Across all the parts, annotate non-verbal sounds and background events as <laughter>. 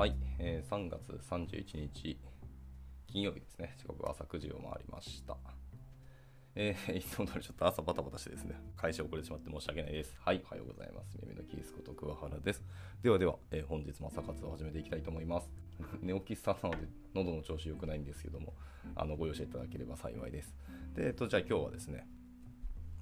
はい、えー3月31日金曜日ですね。時刻朝9時を回りました。えー、<laughs> いつも通りちょっと朝バタバタしてですね、会社遅れてしまって申し訳ないです。はい、おはようございます。耳のキースこと桑原です。ではでは、えー本日も朝活を始めていきたいと思います。<laughs> 寝起きスタートなので、喉の調子良くないんですけども、あのご容赦いただければ幸いです。で、えっと、じゃあ今日はですね、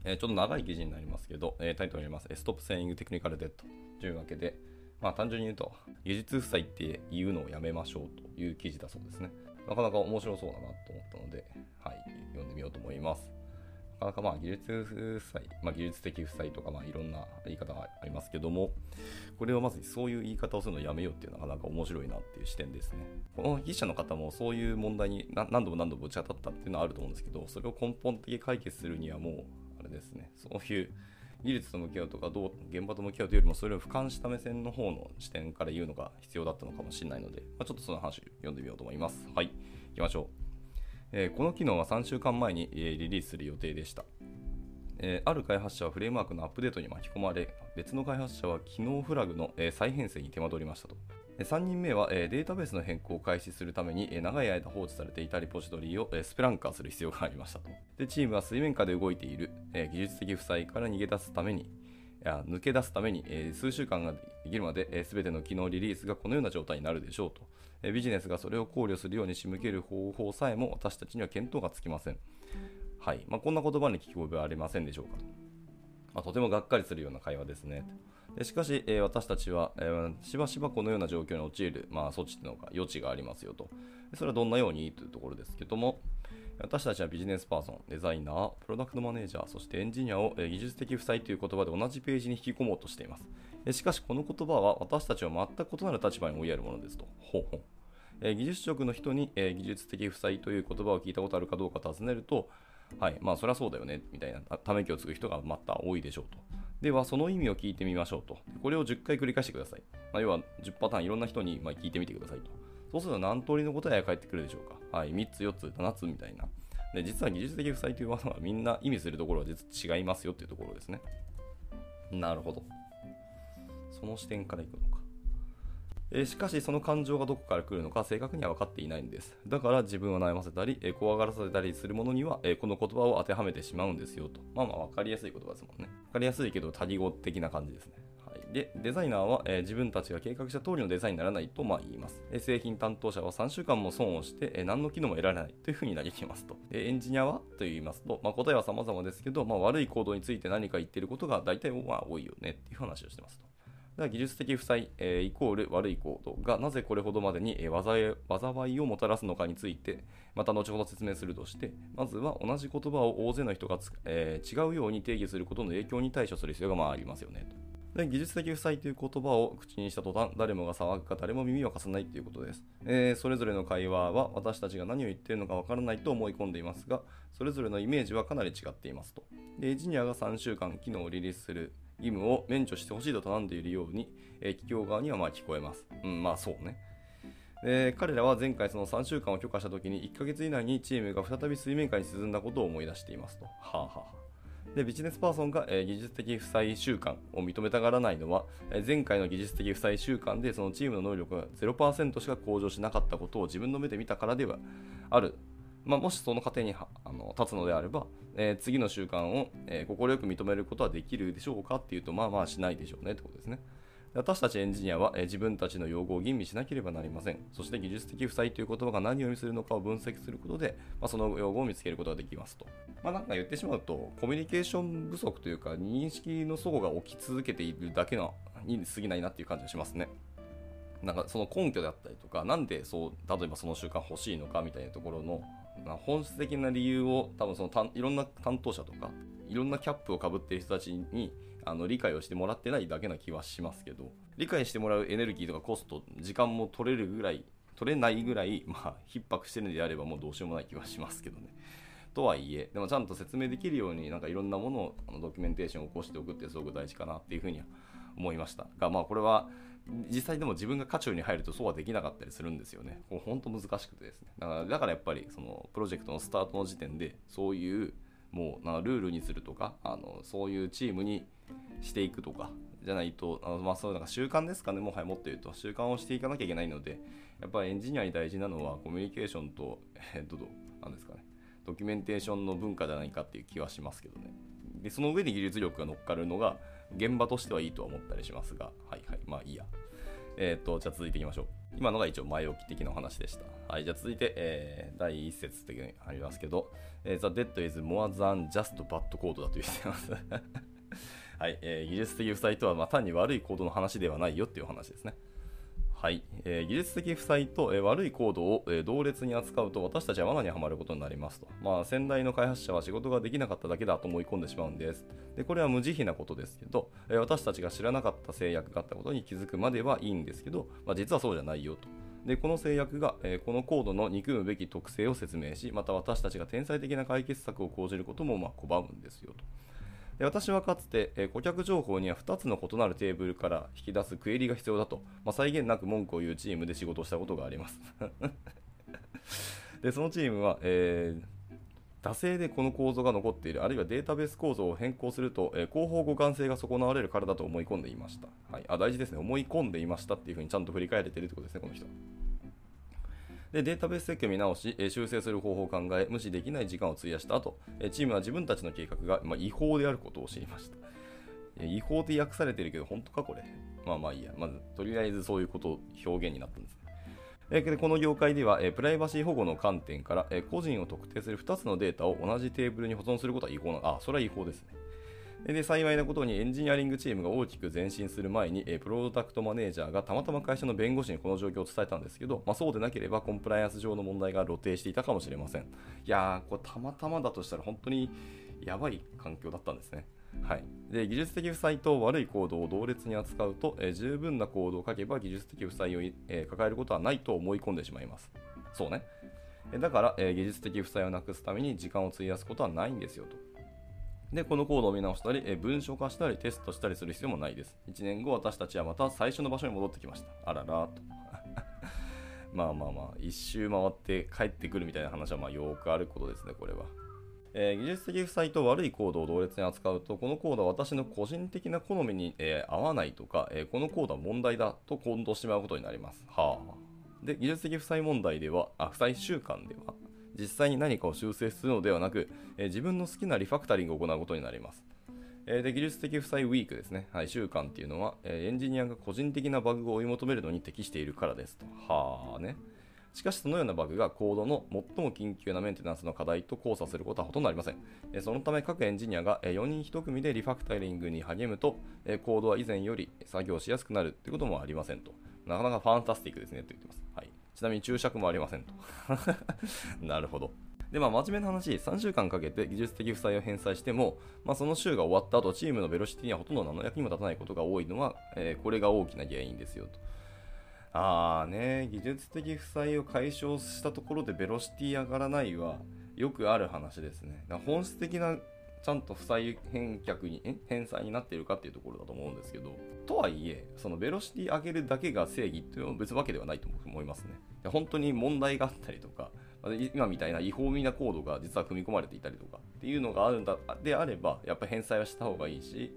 えーちょっと長い記事になりますけど、えータイトルにあります、ストップセイングテクニカルデッドというわけで、まあ単純に言うと、技術負債って言うのをやめましょうという記事だそうですね。なかなか面白そうだなと思ったので、はい、読んでみようと思います。なかなかまあ技術負債、まあ、技術的負債とかまあいろんな言い方がありますけども、これをまずそういう言い方をするのをやめようっていうのはなかなか面白いなっていう視点ですね。この筆者の方もそういう問題に何度も何度もぶち当たったっていうのはあると思うんですけど、それを根本的に解決するにはもう、あれですね、そういう技術と向き合うとかどう現場と向き合うというよりもそれを俯瞰した目線の方の視点から言うのが必要だったのかもしれないので、まあ、ちょっとその話読んでみようと思います。はい、行きましょう。えーこの機能は3週間前に、えーリリースする予定でした。えーある開発者はフレームワークのアップデートに巻き込まれ、別の開発者は機能フラグの、え再編成に手間取りましたと。3人目は、データベースの変更を開始するために、長い間放置されていたリポジトリを、スプランカーする必要がありましたと。でチームは水面下で動いている、技術的負債から逃げ出すために、や抜け出すために、数週間ができるまで、えー、全ての機能リリースがこのような状態になるでしょうと、ビジネスがそれを考慮するように仕向ける方法さえも私たちには見当がつきません。はいまあ、こんな言葉に聞き覚えはありませんでしょうかと。まあ、とてもがっかりするような会話ですね。しかし、え私たちは、えしばしばこのような状況に陥る、まあ、措置というのが余地がありますよと。それはどんなようにというところですけども、私たちはビジネスパーソン、デザイナー、プロダクトマネージャー、そしてエンジニアを、え技術的負債という言葉で同じページに引き込もうとしています。えしかし、この言葉は私たちは全く異なる立場に追いやるものですと。ほうほうえ技術職の人に、え技術的負債という言葉を聞いたことあるかどうか尋ねると、はい、まあそりゃそうだよね、みたいなため息をつく人がまた多いでしょうと。では、その意味を聞いてみましょうと。これを10回繰り返してください。まあ、要は10パターンいろんな人にま聞いてみてくださいと。そうすると何通りの答えが返ってくるでしょうか。はい、3つ、4つ、7つみたいな。で実は技術的負債というものはみんな意味するところは実は違いますよっていうところですね。なるほど。その視点からいくのか。えしかしその感情がどこから来るのか正確には分かっていないんです。だから自分を悩ませたり、え怖がらせたりするものには、えこの言葉を当てはめてしまうんですよと。まあまあ分かりやすい言葉ですもんね。分かりやすいけど多義語的な感じですね。はい、でデザイナーは、え自分たちが計画した通りのデザインにならないとまあ言います。え製品担当者は3週間も損をして、え何の機能も得られないというふうに嘆きますと。でエンジニアは？と言いますと、まあ、答えは様々ですけど、まあ、悪い行動について何か言っていることが大体まあ多いよねっていう話をしてますと。だから技術的負債、えーイコール悪い行動がなぜこれほどまでに、えー災いをもたらすのかについてまた後ほど説明するとしてまずは同じ言葉を大勢の人が、えー違うように定義することの影響に対処する必要がまあありますよね。で技術的負債という言葉を口にした途端誰もが騒ぐか誰も耳を貸さないということです、えーそれぞれの会話は私たちが何を言っているのかわからないと思い込んでいますがそれぞれのイメージはかなり違っていますと。でエンジニアが3週間機能をリリースする。義務を免除してほしいと頼んでいるように、えー企業側にはまあ聞こえます。うん、まあそうね。で彼らは前回その3週間を許可したときに1ヶ月以内にチームが再び水面下に沈んだことを思い出していますと。はあ、はあ、でビジネスパーソンが、えー技術的負債習慣を認めたがらないのは、えー前回の技術的負債習慣でそのチームの能力が0%しか向上しなかったことを自分の目で見たからではあるまあ、もしその過程にあの立つのであれば、えー次の習慣を快、えーく認めることはできるでしょうかっていうと、まあまあしないでしょうねってことですね。私たちエンジニアは、えー自分たちの用語を吟味しなければなりません。そして技術的負債という言葉が何を意味するのかを分析することで、まあ、その用語を見つけることができますと。まあなんか言ってしまうと、コミュニケーション不足というか、認識の齟齬が起き続けているだけのに過ぎないなっていう感じがしますね。なんかその根拠であったりとか、なんでそう、例えばその習慣欲しいのかみたいなところの、まあ、本質的な理由を多分そのたいろんな担当者とか、いろんなキャップをかぶっている人たちにあの理解をしてもらってないだけな気はしますけど、理解してもらうエネルギーとかコスト、時間も取れるぐらい、取れないぐらい、まあ、逼迫してるのであればもうどうしようもない気はしますけどね。とはいえ、でもちゃんと説明できるように、なんかいろんなものをあのドキュメンテーションを起こしておくってすごく大事かなっていうふうには思いました。が、まあこれは実際でも自分が渦中に入るとそうはできなかったりするんですよね。こう本当難しくてですね。だからだからやっぱりそのプロジェクトのスタートの時点でそういうもうなルールにするとかあのそういうチームにしていくとかじゃないと、あのまあ、そうなんか習慣ですかね、もはやもっと言うと、習慣をしていかなきゃいけないので、やっぱりエンジニアに大事なのはコミュニケーションと、えっと、なんですかね、ドキュメンテーションの文化じゃないかっていう気はしますけどね。で、その上に技術力が乗っかるのが、現場としてはいいとは思ったりしますが、はいはい、まあいいや。えっ、と、じゃあ続いていきましょう。今のが一応前置き的な話でした。はい、じゃあ続いて、えー、第1節的にありますけど、えー、The Dead is more than just bad code だと言ってます。<laughs> はい、えー、技術的負債とは、ま、単に悪いコードの話ではないよっていう話ですね。はい、えー、技術的負債と、えー、悪いコードを、えー、同列に扱うと私たちは罠にはまることになりますと。まあ、先代の開発者は仕事ができなかっただけだと思い込んでしまうんです。でこれは無慈悲なことですけど、え、私たちが知らなかった制約があったことに気づくまではいいんですけど、まあ、実はそうじゃないよと。でこの制約が、え、このコードの憎むべき特性を説明し、また私たちが天才的な解決策を講じることもま拒むんですよと。で私はかつて、え、顧客情報には2つの異なるテーブルから引き出すクエリが必要だと、まあ、際限なく文句を言うチームで仕事をしたことがあります <laughs> でそのチームは、えー惰性でこの構造が残っている、あるいはデータベース構造を変更すると、えー、広報互換性が損なわれるからだと思い込んでいました。はい、あ大事ですね。思い込んでいましたっていうふうにちゃんと振り返れてるってことですね、この人。でデータベース設計を見直し、え修正する方法を考え、無視できない時間を費やした後、えチームは自分たちの計画が、まあ、違法であることを知りました。違法って訳されてるけど、本当かこれ？まあまあいいや。まず、とりあえずそういうことを、表現になったんです。えこの業界では、プライバシー保護の観点から、個人を特定する2つのデータを同じテーブルに保存することは違法な、あ、それは違法ですね。で幸いなことにエンジニアリングチームが大きく前進する前に、えプロダクトマネージャーがたまたま会社の弁護士にこの状況を伝えたんですけど、まあ、そうでなければコンプライアンス上の問題が露呈していたかもしれません。いやー、これたまたまだとしたら本当にやばい環境だったんですね。はい、で技術的負債と悪いコードを同列に扱うと、えー、十分なコードを書けば技術的負債を、えー、抱えることはないと思い込んでしまいます。そうね。だから、えー、技術的負債をなくすために時間を費やすことはないんですよと。で、このコードを見直したり、え文章化したり、テストしたりする必要もないです。1年後、私たちはまた最初の場所に戻ってきました。あららと。<laughs> まあまあまあ、一周回って帰ってくるみたいな話はまあよくあることですね、これは。えー、技術的負債と悪いコードを同列に扱うと、このコードは私の個人的な好みに、えー、合わないとか、えー、このコードは問題だと混同してしまうことになります。はあ。で、技術的負債問題では、あ、負債習慣では、実際に何かを修正するのではなく、え、自分の好きなリファクタリングを行うことになります。え、で技術的負債ウィークですね、はい、習慣っていうのは、え、エンジニアが個人的なバグを追い求めるのに適しているからですと。はあね。しかしそのようなバグがコードの最も緊急なメンテナンスの課題と交差することはほとんどありません。そのため各エンジニアが4人1組でリファクタリングに励むと、コードは以前より作業しやすくなるということもありませんと。なかなかファンタスティックですねと言ってます。はい、ちなみに注釈もありませんと。<laughs> なるほど。で、まあ、真面目な話、3週間かけて技術的負債を返済しても、まあ、その週が終わった後、チームのベロシティにはほとんど何の役にも立たないことが多いのは、えー、これが大きな原因ですよと。ああね、技術的負債を解消したところでベロシティ上がらないはよくある話ですね。本質的なちゃんと負債返却に、返済になっているかっていうところだと思うんですけど、とはいえ、そのベロシティ上げるだけが正義っていうのは別わけではないと思いますね。本当に問題があったりとか、今みたいな違法みなコードが実は組み込まれていたりとかっていうのがあるんだであれば、やっぱ返済はした方がいいし、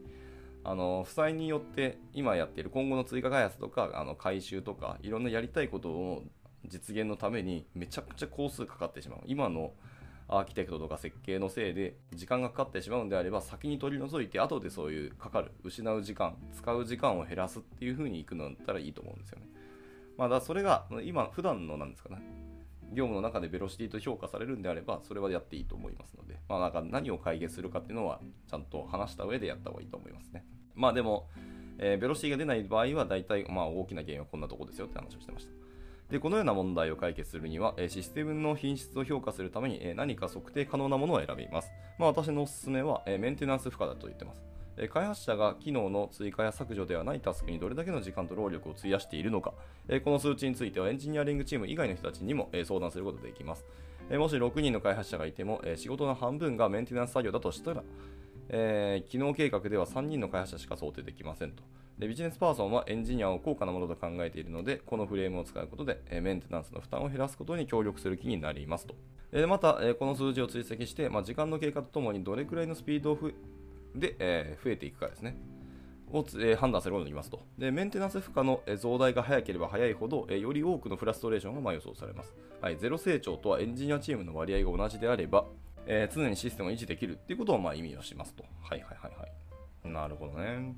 あの負債によって今やっている今後の追加開発とかあの回収とかいろんなやりたいことを実現のためにめちゃくちゃ工数かかってしまう今のアーキテクトとか設計のせいで時間がかかってしまうんであれば先に取り除いて後でそういうかかる失う時間使う時間を減らすっていう風にいくのだったらいいと思うんですよね。まだそれが今普段のなんですかね業務の中でベロシティと評価されるんであればそれはやっていいと思いますので、まあ、なんか何を解決するかっていうのはちゃんと話した上でやった方がいいと思いますね。まあでも、えー、ベロシティが出ない場合は大体、まあ、大きな原因はこんなとこですよって話をしてました。でこのような問題を解決するには、えシステムの品質を評価するために、え何か測定可能なものを選びます。まあ、私のおすすめは、えメンテナンス負荷だと言ってます。開発者が機能の追加や削除ではないタスクにどれだけの時間と労力を費やしているのか、この数値についてはエンジニアリングチーム以外の人たちにも相談することができます。もし6人の開発者がいても、仕事の半分がメンテナンス作業だとしたら、えー、機能計画では3人の開発者しか想定できませんとで。ビジネスパーソンはエンジニアを高価なものと考えているので、このフレームを使うことで、えメンテナンスの負担を減らすことに協力する気になりますと。でまた、えこの数字を追跡して、まあ、時間の経過とともにどれくらいのスピードで、え、増えていくかですね。を、え、判断することができますと。で、メンテナンス負荷の、増大が早ければ早いほど、え、より多くのフラストレーションがま予想されます。はい、ゼロ成長とはエンジニアチームの割合が同じであれば、えー、常にシステムを維持できるっていうことをま意味をしますと。はいはいはいはい。なるほどね。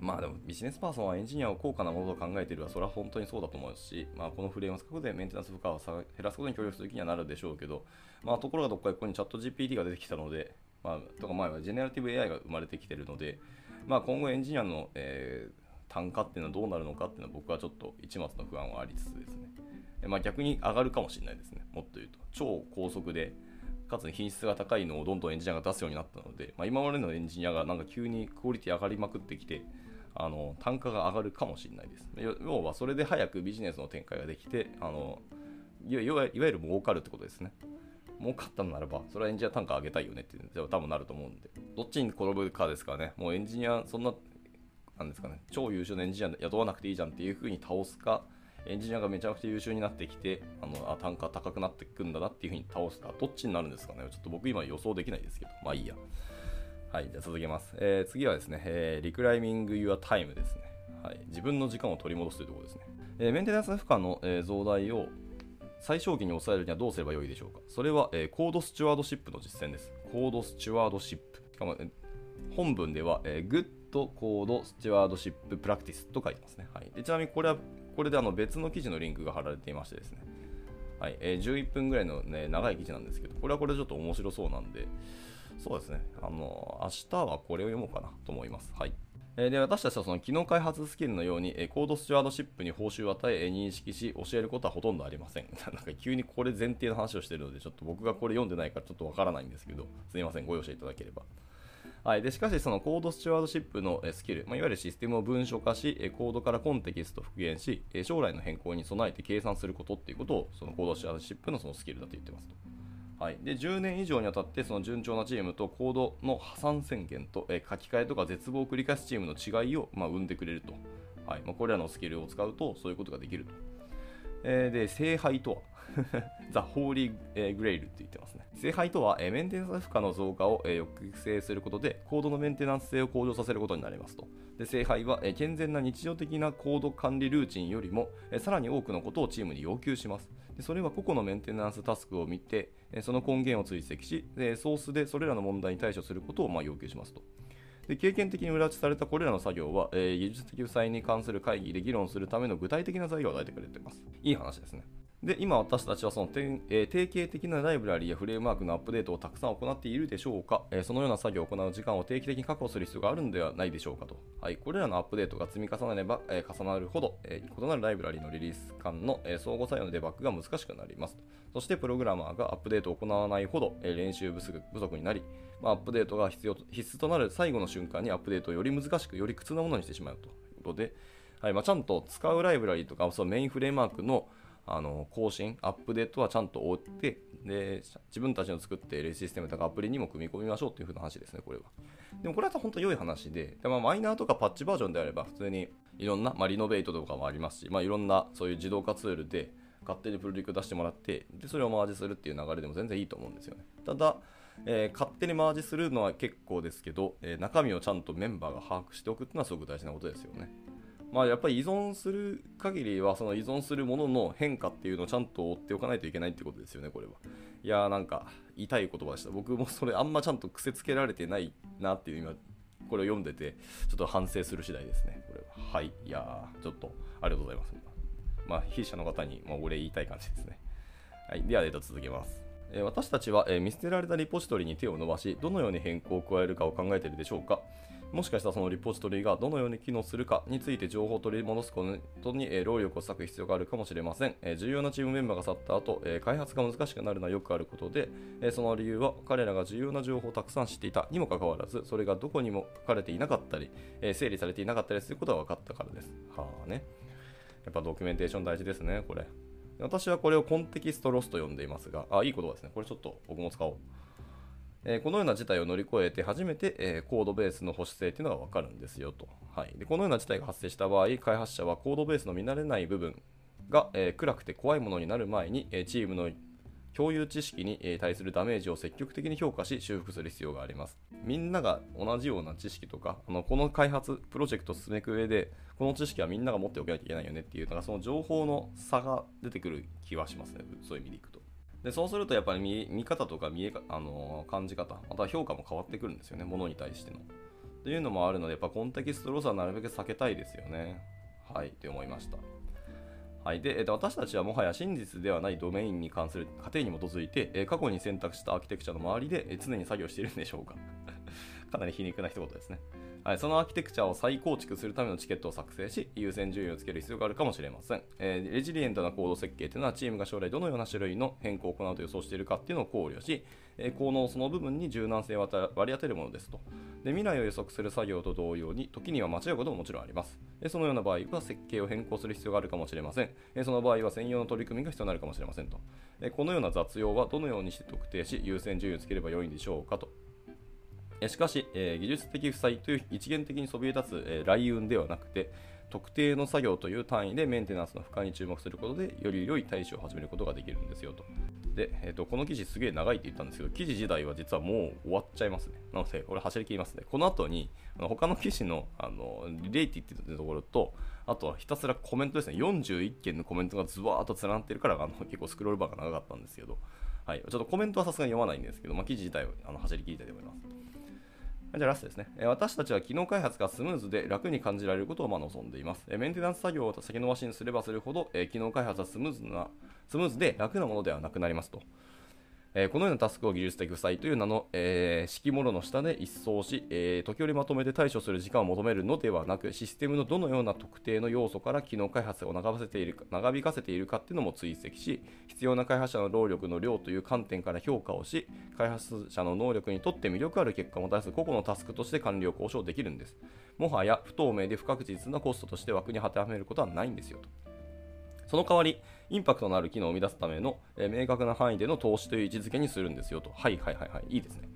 まあでもビジネスパーソンはエンジニアを高価なものと考えているはそれは本当にそうだと思うし、まあ、このフレームを使うことでメンテナンス負荷を減らすことに協力する気にはなるでしょうけど、まあ、ところがどっかでここにチャット GPT が出てきたので、まあ、とか前はジェネラティブ AI が生まれてきているので、まあ、今後エンジニアの、えー、単価っていうのはどうなるのかっていうのは僕はちょっと一末の不安はありつつですね、まあ、逆に上がるかもしれないですね。もっと言うと。超高速でかつ品質が高いのをどんどんエンジニアが出すようになったので、まあ、今までのエンジニアがなんか急にクオリティ上がりまくってきてあの単価が上がるかもしれないです。要はそれで早くビジネスの展開ができてあのいわゆる儲かるってことですね。儲かったのならば、それはエンジニア単価上げたいよねっていうの多分なると思うんで、どっちに転ぶかですからね、もうエンジニア、そんな、なんですかね、超優秀なエンジニア雇わなくていいじゃんっていう風に倒すか、エンジニアがめちゃくちゃ優秀になってきて、あのあ単価高くなっていくんだなっていう風に倒すか、どっちになるんですかね、ちょっと僕今予想できないですけど、まあいいや。はい、じゃあ続けます。えー、次はですね、えー、リクライミング・ユア・タイムですね。はい、自分の時間を取り戻すというところですね。えー、メンテナンス負荷の、え、増大を最小限に抑えるにはどうすればよいでしょうかそれは、え、 code stewardship の実践です。 code stewardship。しかも、え、本文では、えー、 good code stewardship practice と書いてますね。はい、でちなみにこれはこれであの別の記事のリンクが貼られていましてですね。はいえー、11分ぐらいの、ね、長い記事なんですけど、これはこれでちょっと面白そうなんで、そうですね、あの明日はこれを読もうかなと思います。はい。で私たちはその機能開発スキルのようにコードスチュワードシップに報酬を与え認識し教えることはほとんどありません。<laughs> なんか急にこれ前提の話をしているのでちょっと僕がこれ読んでないからちょっとわからないんですけどすみませんご容赦いただければ。はい、でしかし、そのコードスチュワードシップのスキル、まあ、いわゆるシステムを文書化し、コードからコンテキストを復元し、将来の変更に備えて計算することっていうことを、そのコードスチュワードシップのそのスキルだと言ってますと。はい、で10年以上にわたってその順調なチームとコードの破産宣言と、え書き換えとか絶望を繰り返すチームの違いを、まあ、生んでくれると、はい。まあ、これらのスキルを使うとそういうことができると、えー、で聖杯とは？<laughs> ザ・ホーリー・グレイルって言ってますね。聖杯とは、メンテナンス負荷の増加を、抑制することで、コードのメンテナンス性を向上させることになりますと。で聖杯は、健全な日常的なコード管理ルーチンよりも、さらに多くのことをチームに要求します。でそれは個々のメンテナンスタスクを見て、その根源を追跡し、ソースでそれらの問題に対処することを、ま要求しますと。で経験的に裏打ちされたこれらの作業は、えー、技術的負債に関する会議で議論するための具体的な材料を与えてくれています。いい話ですね。で、今私たちはその、えー、定型的なライブラリーやフレームワークのアップデートをたくさん行っているでしょうか、えー、そのような作業を行う時間を定期的に確保する必要があるのではないでしょうかと。はい、これらのアップデートが積み重なれば、えー、重なるほど、え異なるライブラリのリリース間の、え相互作用のデバッグが難しくなります。そしてプログラマーがアップデートを行わないほど、え練習不足になり、まあ、アップデートが必要必須となる最後の瞬間にアップデートをより難しく、より苦痛なものにしてしまうということで、はいまあ、ちゃんと使うライブラリとか、そのメインフレームワークのあの更新、アップデートはちゃんと追ってで、自分たちの作っているシステムとかアプリにも組み込みましょうというふうな話ですね、これは。でもこれは本当良い話で、でまあ、マイナーとかパッチバージョンであれば、普通にいろんな、まあ、リノベートとかもありますし、まあ、いろんなそういう自動化ツールで勝手にプロデュク出してもらって、でそれをマージするっていう流れでも全然いいと思うんですよね。ただ、えー、勝手にマージするのは結構ですけど、えー、中身をちゃんとメンバーが把握しておくっていうのはすごく大事なことですよね。まあ、やっぱり依存する限りはその依存するものの変化っていうのをちゃんと追っておかないといけないってことですよね、これは。いやーなんか言いたい言葉でした。<laughs> 僕もそれあんまちゃんと癖つけられてないなっていう今、これを読んでて、ちょっと反省する次第ですね、これは。はい。いやー、ちょっとありがとうございます。まあ、<laughs> 筆者の方に、まあ、お礼言いたい感じですね。はい。では、データ続けます。私たちは見捨てられたリポジトリに手を伸ばし、どのように変更を加えるかを考えているでしょうか。もしかしたらそのリポジトリがどのように機能するかについて情報を取り戻すことに労力を割く必要があるかもしれません。重要なチームメンバーが去った後、開発が難しくなるのはよくあることで、その理由は彼らが重要な情報をたくさん知っていたにもかかわらず、それがどこにも書かれていなかったり、整理されていなかったりすることが分かったからです。はあね。やっぱドキュメンテーション大事ですね、これ。私はこれを context loss と呼んでいますが、あ、いい言葉ですね。これちょっと僕も使おう。えこのような事態を乗り越えて初めて、えコードベースの保守性というのが分かるんですよと、はい、でこのような事態が発生した場合開発者はコードベースの見慣れない部分が、え暗くて怖いものになる前に、えチームの共有知識に対するダメージを積極的に評価し修復する必要があります。みんなが同じような知識とか、あのこの開発、プロジェクトを進めてく上で、この知識はみんなが持っておかなきゃいけないよねっていうのが、その情報の差が出てくる気はしますね、そういう意味でいくと。でそうするとやっぱり見見方とか見えあの感じ方、また評価も変わってくるんですよね、ものに対しての。っていうのもあるので、やっぱ context loss はなるべく避けたいですよね。はい、って思いました。はい、で、えー、と私たちはもはや真実ではないドメインに関する仮定に基づいて、え、過去に選択したアーキテクチャの周りで、え、常に作業しているんでしょうか <laughs> かなり皮肉な一言ですね。はい、そのアーキテクチャを再構築するためのチケットを作成し、優先順位をつける必要があるかもしれません。えー、レジリエントなコード設計というのは、チームが将来どのような種類の変更を行うと予想しているかっていうのを考慮し、えー、効能その部分に柔軟性を割り当てるものですとで。未来を予測する作業と同様に、時には間違うことももちろんあります。えそのような場合は、設計を変更する必要があるかもしれません。えその場合は、専用の取り組みが必要になるかもしれませんと。えこのような雑用はどのようにして特定し、優先順位をつければよいんでしょうかと。しかし、えー、技術的負債という一元的にそびえ立つ、えー、雷雲ではなくて、特定の作業という単位でメンテナンスの負荷に注目することで、より良い対処を始めることができるんですよと。で、えーと、この記事すげえ長いって言ったんですけど、記事自体は実はもう終わっちゃいますね。なので、これ走り切りますね。この後に、あの他の記事のあのリレイティっていうところと、あとはひたすらコメントですね。41件のコメントがズワーっと連なってるから、あの結構スクロールバーが長かったんですけど、はい、ちょっとコメントはさすがに読まないんですけど、まあ、記事自体はあの走り切りたいと思います。じゃあラストですね。私たちは機能開発がスムーズで楽に感じられることをま望んでいます。メンテナンス作業を先延ばしにすればするほど、機能開発はスムーズなスムーズで楽なものではなくなりますと。え、このようなタスクを技術的負債という名の、えー、式物の下で一掃し、えー、時折まとめて対処する時間を求めるのではなく、システムのどのような特定の要素から機能開発を長せている長引かせているかっていうのも追跡し、必要な開発者の労力の量という観点から評価をし、開発者の能力にとって魅力ある結果を出す個々のタスクとして完了交渉できるんです。もはや不透明で不確実なコストとして枠に当てはめることはないんですよと。その代わり、インパクトのある機能を生み出すための、え、明確な範囲での投資という位置づけにするんですよと。はいはいはいはい。いいですね。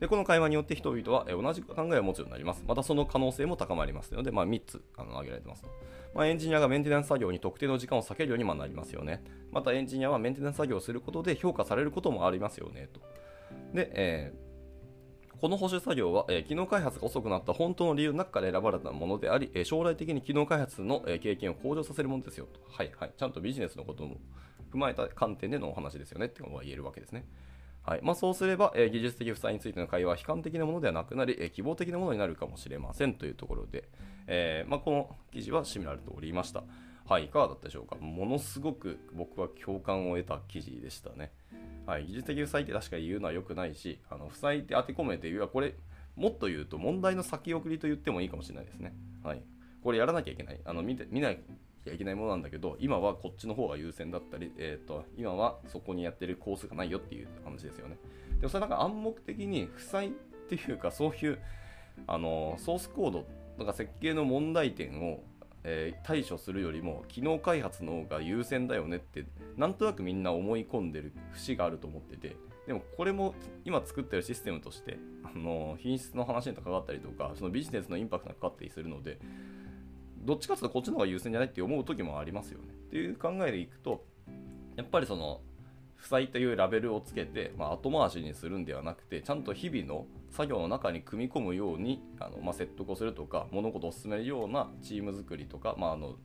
で、この会話によって人々は、え、同じ考えを持つようになります。またその可能性も高まりますので、まあ、3つあの挙げられてますと。まあ、エンジニアがメンテナンス作業に特定の時間を避けるようになりますよね。またエンジニアはメンテナンス作業をすることで評価されることもありますよねと。で、えーこの保守作業は、えー、機能開発が遅くなった本当の理由の中から選ばれたものであり、えー、将来的に機能開発の、えー、経験を向上させるものですよと。はいはい。ちゃんとビジネスのことも踏まえた観点でのお話ですよねってことが言えるわけですね。はいまあ、そうすれば、えー、技術的負債についての会話は悲観的なものではなくなり、えー、希望的なものになるかもしれませんというところで、えーまあ、この記事は締められておりました。はい、いかがだったでしょうか？ものすごく僕は共感を得た記事でしたね。はい、技術的負債って確かに言うのは良くないし、あの負債って当て込めて言うこれもっと言うと問題の先送りと言ってもいいかもしれないですね。はい。これやらなきゃいけない。あの見て見なきゃいけないものなんだけど、今はこっちの方が優先だったり、えーと、今はそこにやってるコースがないよっていう話ですよね。でもそれなんか暗黙的に負債っていうか、そういうあのソースコードとか設計の問題点をえー、対処するよりも機能開発の方が優先だよねってなんとなくみんな思い込んでる節があると思っててでもこれも今作ってるシステムとしてあの品質の話に関わったりとかそのビジネスのインパクトがかかったりするのでどっちかというとこっちの方が優先じゃないって思う時もありますよね。っていう考えでいくとやっぱりその負債というラベルをつけて、まあ、後回しにするんではなくてちゃんと日々の作業の中に組み込むようにあの、まあ、説得をするとか物事を進めるようなチーム作りとか、まあ、あの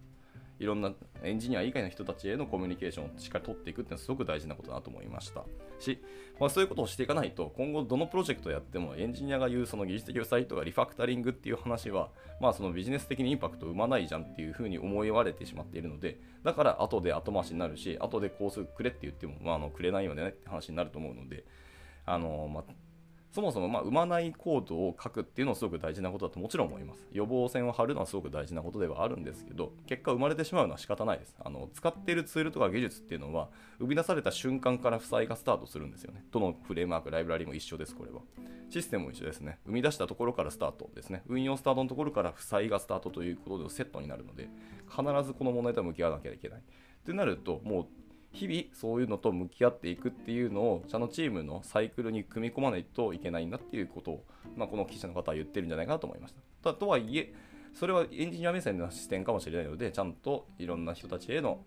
いろんなエンジニア以外の人たちへのコミュニケーションをしっかり取っていくっていうのはすごく大事なことだなと思いました。し、まあ、そういうことをしていかないと今後どのプロジェクトやってもエンジニアが言うその技術的負債とかリファクタリングっていう話は、まあ、そのビジネス的にインパクトを生まないじゃんっていうふうに思いわれてしまっているのでだから後で後回しになるし後でこうするくれって言っても、まあ、あのくれないよねって話になると思うのであの、まあ、そもそもま生まないコードを書くっていうのはすごく大事なことだともちろん思います。予防線を張るのはすごく大事なことではあるんですけど、結果生まれてしまうのは仕方ないです。あの使っているツールとか技術っていうのは、生み出された瞬間から負債がスタートするんですよね。どのフレームワーク、ライブラリも一緒です、これは。システムも一緒ですね。生み出したところからスタートですね。運用スタートのところから負債がスタートということでセットになるので、必ずこの問題と向き合わなきゃいけない。ってなると、もう日々そういうのと向き合っていくっていうのをちゃんとチームのサイクルに組み込まないといけないんだっていうことを、まあ、この記者の方は言ってるんじゃないかなと思いました。とはいえそれはエンジニア目線の視点かもしれないのでちゃんといろんな人たちへの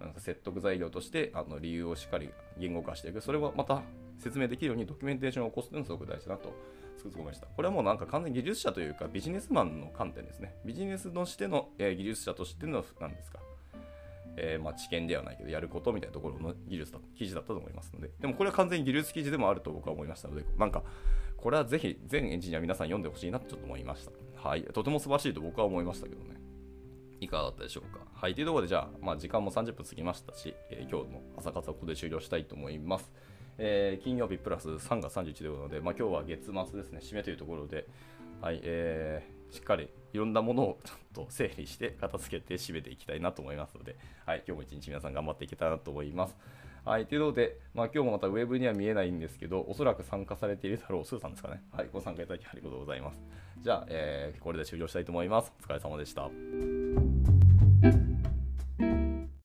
なんか説得材料としてあの理由をしっかり言語化していく。それはまた説明できるようにドキュメンテーションを起こすというのがすごく大事だなとつくづく思いました。これはもうなんか完全に技術者というかビジネスマンの観点ですね。ビジネスのしての、えー、技術者としての何ですか。えー、まあ、知見ではないけど、やることみたいなところの技術だ記事だったと思いますので、でもこれは完全に技術記事でもあると僕は思いましたので、なんか、これはぜひ全エンジニア皆さん読んでほしいなとちょっと思いました。はい。とても素晴らしいと僕は思いましたけどね。いかがだったでしょうか。はい。というところで、じゃあ、まあ、時間も30分過ぎましたし、えー、今日の朝活はここで終了したいと思います。えー、金曜日プラス3月31ということで、まあ、今日は月末ですね、締めというところで、はい、えー、しっかりいろんなものをちゃんと整理して片付けて締めていきたいなと思いますので、はい、今日も一日皆さん頑張っていけたらなと思います。はい、ということで、まあ、今日もまたウェブには見えないんですけど、おそらく参加されているだろう、スーさんですかね。はい、ご参加いただきありがとうございます。じゃあ、えー、これで終了したいと思います。お疲れ様でした。